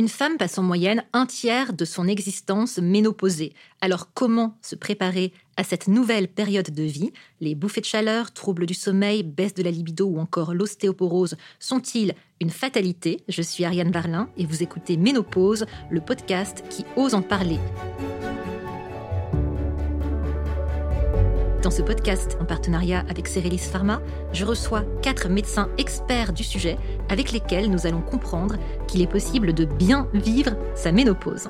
Une femme passe en moyenne un tiers de son existence ménopausée. Alors comment se préparer à cette nouvelle période de vie? Les bouffées de chaleur, troubles du sommeil, baisse de la libido ou encore l'ostéoporose sont-ils une fatalité? Je suis Ariane Barlin et vous écoutez Ménopause, le podcast qui ose en parler. Dans ce podcast, en partenariat avec Cerelis Pharma, je reçois quatre médecins experts du sujet avec lesquels nous allons comprendre qu'il est possible de bien vivre sa ménopause.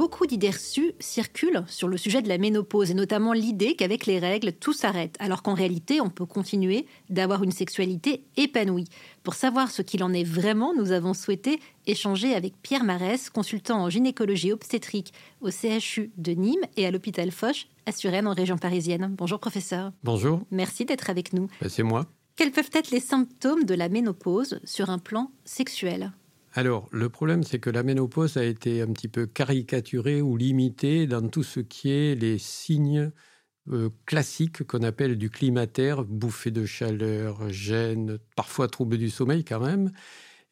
Beaucoup d'idées reçues circulent sur le sujet de la ménopause et notamment l'idée qu'avec les règles, tout s'arrête, alors qu'en réalité, on peut continuer d'avoir une sexualité épanouie. Pour savoir ce qu'il en est vraiment, nous avons souhaité échanger avec Pierre Marès, consultant en gynécologie obstétrique au CHU de Nîmes et à l'hôpital Foch à Suresnes en région parisienne. Bonjour professeur. Bonjour. Merci d'être avec nous. Ben, c'est moi. Quels peuvent être les symptômes de la ménopause sur un plan sexuel? Alors, le problème, c'est que la ménopause a été un petit peu caricaturée ou limitée dans tout ce qui est les signes euh, classiques qu'on appelle du climatère, bouffée de chaleur, gêne, parfois trouble du sommeil quand même.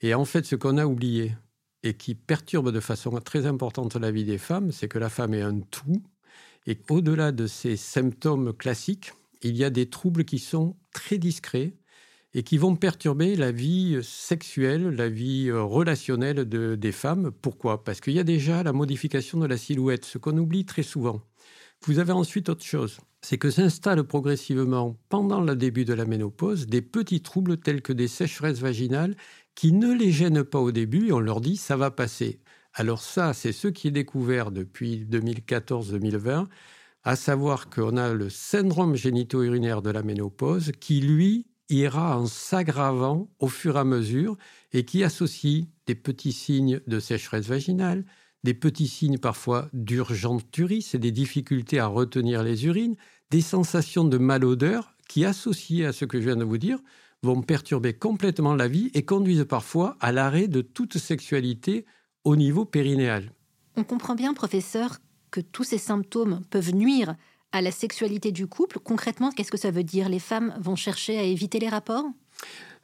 Et en fait, ce qu'on a oublié et qui perturbe de façon très importante la vie des femmes, c'est que la femme est un tout. Et au-delà de ces symptômes classiques, il y a des troubles qui sont très discrets et qui vont perturber la vie sexuelle, la vie euh, relationnelle de, des femmes. Pourquoi? Parce qu'il y a déjà la modification de la silhouette, ce qu'on oublie très souvent. Vous avez ensuite autre chose, c'est que s'installent progressivement, pendant le début de la ménopause, des petits troubles tels que des sécheresses vaginales qui ne les gênent pas au début et on leur dit ça va passer. Alors ça, c'est ce qui est découvert depuis 2014-2020, à savoir qu'on a le syndrome génito-urinaire de la ménopause qui, lui, ira en s'aggravant au fur et à mesure et qui associe des petits signes de sécheresse vaginale, des petits signes parfois d'urgenturie, c'est des difficultés à retenir les urines, des sensations de malodeur qui, associées à ce que je viens de vous dire, vont perturber complètement la vie et conduisent parfois à l'arrêt de toute sexualité au niveau périnéal. On comprend bien, professeur, que tous ces symptômes peuvent nuire à la sexualité du couple. Concrètement, qu'est-ce que ça veut dire? Les femmes vont chercher à éviter les rapports?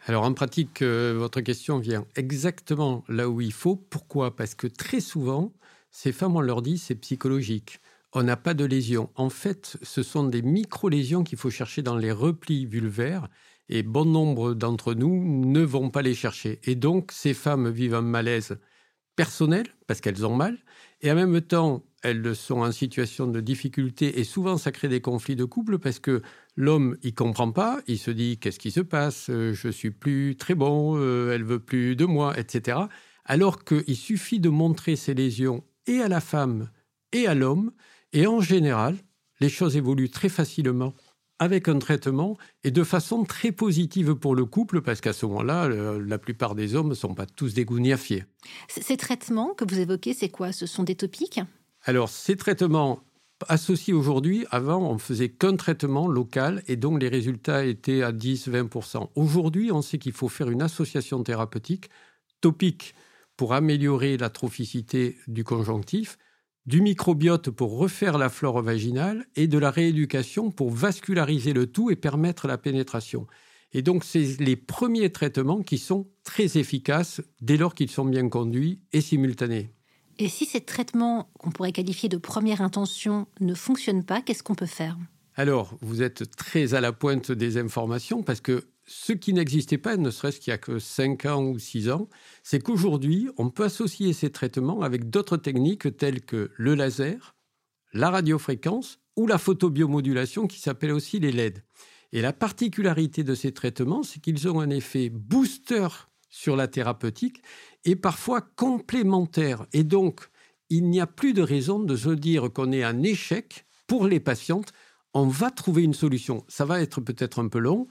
Alors en pratique, euh, votre question vient exactement là où il faut. Pourquoi? Parce que très souvent, ces femmes, on leur dit c'est psychologique. On n'a pas de lésions. En fait, ce sont des micro-lésions qu'il faut chercher dans les replis vulvaires et bon nombre d'entre nous ne vont pas les chercher. Et donc, ces femmes vivent un malaise personnel parce qu'elles ont mal et en même temps, elles sont en situation de difficulté et souvent ça crée des conflits de couple parce que l'homme il comprend pas, il se dit qu'est-ce qui se passe, euh, je suis plus très bon, euh, elle veut plus de moi, etc. Alors qu'il suffit de montrer ces lésions et à la femme et à l'homme et en général les choses évoluent très facilement avec un traitement et de façon très positive pour le couple, parce qu'à ce moment-là, la plupart des hommes ne sont pas tous des gougnafiers. Ces traitements que vous évoquez, c'est quoi? Ce sont des topiques? Alors, ces traitements associés aujourd'hui, avant, on faisait qu'un traitement local et donc les résultats étaient à 10-20%. Aujourd'hui, on sait qu'il faut faire une association thérapeutique topique pour améliorer la trophicité du conjonctif, du microbiote pour refaire la flore vaginale et de la rééducation pour vasculariser le tout et permettre la pénétration. Et donc, c'est les premiers traitements qui sont très efficaces dès lors qu'ils sont bien conduits et simultanés. Et si ces traitements qu'on pourrait qualifier de première intention ne fonctionnent pas, qu'est-ce qu'on peut faire? Alors, vous êtes très à la pointe des informations parce que ce qui n'existait pas, ne serait-ce qu'il y a que 5 ans ou 6 ans, c'est qu'aujourd'hui, on peut associer ces traitements avec d'autres techniques telles que le laser, la radiofréquence ou la photobiomodulation qui s'appelle aussi les LED. Et la particularité de ces traitements, c'est qu'ils ont un effet booster sur la thérapeutique et parfois complémentaire. Et donc, il n'y a plus de raison de se dire qu'on est un échec pour les patientes. On va trouver une solution. Ça va être peut-être un peu long,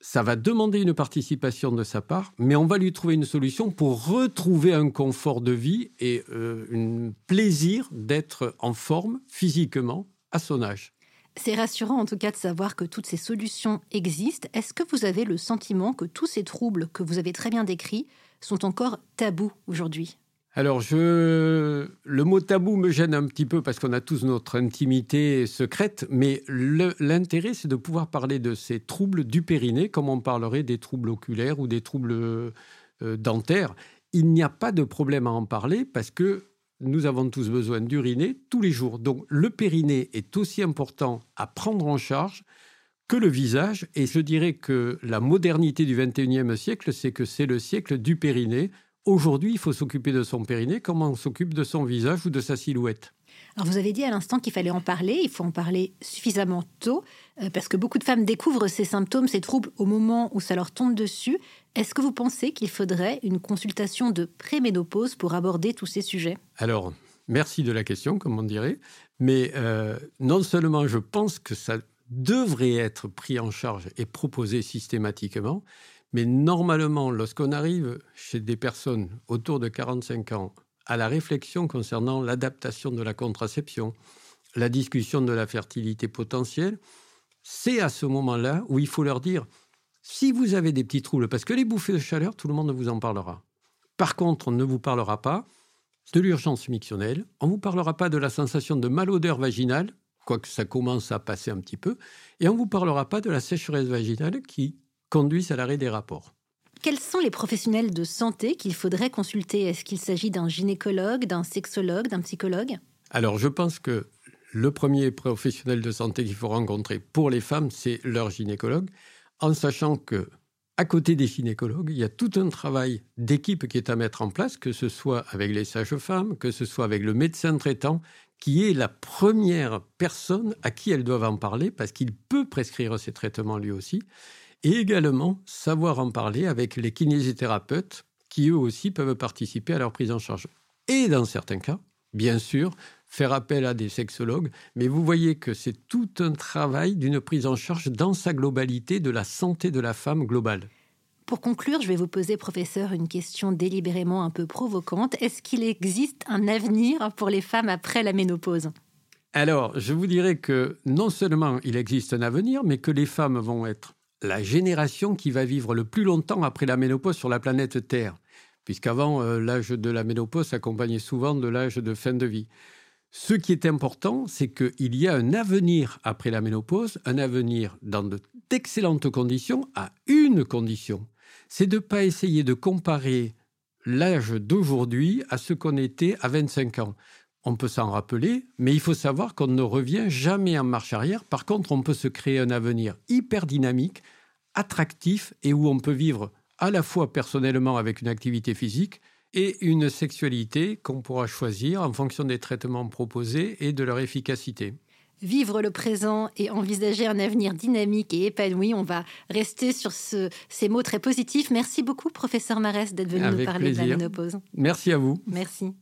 ça va demander une participation de sa part, mais on va lui trouver une solution pour retrouver un confort de vie et euh, un plaisir d'être en forme physiquement à son âge. C'est rassurant en tout cas de savoir que toutes ces solutions existent. Est-ce que vous avez le sentiment que tous ces troubles que vous avez très bien décrits sont encore tabous aujourd'hui? Alors, le mot tabou me gêne un petit peu parce qu'on a tous notre intimité secrète, mais l'intérêt, c'est de pouvoir parler de ces troubles du périnée, comme on parlerait des troubles oculaires ou des troubles euh, dentaire, il n'y a pas de problème à en parler parce que nous avons tous besoin d'uriner tous les jours. Donc le périnée est aussi important à prendre en charge que le visage. Et je dirais que la modernité du 21e siècle, c'est que c'est le siècle du périnée. Aujourd'hui, il faut s'occuper de son périnée comme on s'occupe de son visage ou de sa silhouette? Alors vous avez dit à l'instant qu'il fallait en parler, il faut en parler suffisamment tôt, euh, parce que beaucoup de femmes découvrent ces symptômes, ces troubles au moment où ça leur tombe dessus. Est-ce que vous pensez qu'il faudrait une consultation de préménopause pour aborder tous ces sujets? Alors, merci de la question, comme on dirait, mais euh, non seulement je pense que ça devrait être pris en charge et proposé systématiquement, mais normalement, lorsqu'on arrive chez des personnes autour de 45 ans à la réflexion concernant l'adaptation de la contraception, la discussion de la fertilité potentielle, c'est à ce moment-là où il faut leur dire, si vous avez des petits troubles, parce que les bouffées de chaleur, tout le monde vous en parlera. Par contre, on ne vous parlera pas de l'urgence mictionnelle, on ne vous parlera pas de la sensation de malodeur vaginale, quoique ça commence à passer un petit peu, et on ne vous parlera pas de la sécheresse vaginale qui conduit à l'arrêt des rapports. Quels sont les professionnels de santé qu'il faudrait consulter? Est-ce qu'il s'agit d'un gynécologue, d'un sexologue, d'un psychologue? Alors, je pense que le premier professionnel de santé qu'il faut rencontrer pour les femmes, c'est leur gynécologue, en sachant que à côté des gynécologues, il y a tout un travail d'équipe qui est à mettre en place, que ce soit avec les sages-femmes, que ce soit avec le médecin traitant, qui est la première personne à qui elles doivent en parler, parce qu'il peut prescrire ces traitements lui aussi et également savoir en parler avec les kinésithérapeutes qui eux aussi peuvent participer à leur prise en charge. Et dans certains cas, bien sûr, faire appel à des sexologues, mais vous voyez que c'est tout un travail d'une prise en charge dans sa globalité de la santé de la femme globale. Pour conclure, je vais vous poser, professeur, une question délibérément un peu provocante. Est-ce qu'il existe un avenir pour les femmes après la ménopause? Alors, je vous dirais que non seulement il existe un avenir, mais que les femmes vont être la génération qui va vivre le plus longtemps après la ménopause sur la planète Terre, puisqu'avant, euh, l'âge de la ménopause s'accompagnait souvent de l'âge de fin de vie. Ce qui est important, c'est qu'il y a un avenir après la ménopause, un avenir dans d'excellentes conditions, à une condition, c'est de ne pas essayer de comparer l'âge d'aujourd'hui à ce qu'on était à 25 ans. On peut s'en rappeler, mais il faut savoir qu'on ne revient jamais en marche arrière. Par contre, on peut se créer un avenir hyper dynamique, attractif et où on peut vivre à la fois personnellement avec une activité physique et une sexualité qu'on pourra choisir en fonction des traitements proposés et de leur efficacité. Vivre le présent et envisager un avenir dynamique et épanoui. On va rester sur ces mots très positifs. Merci beaucoup, professeur Marès, d'être venu nous parler de la ménopause. Merci à vous. Merci.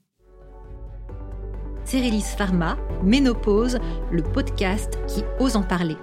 Cérélis Pharma, Ménopause, le podcast qui ose en parler.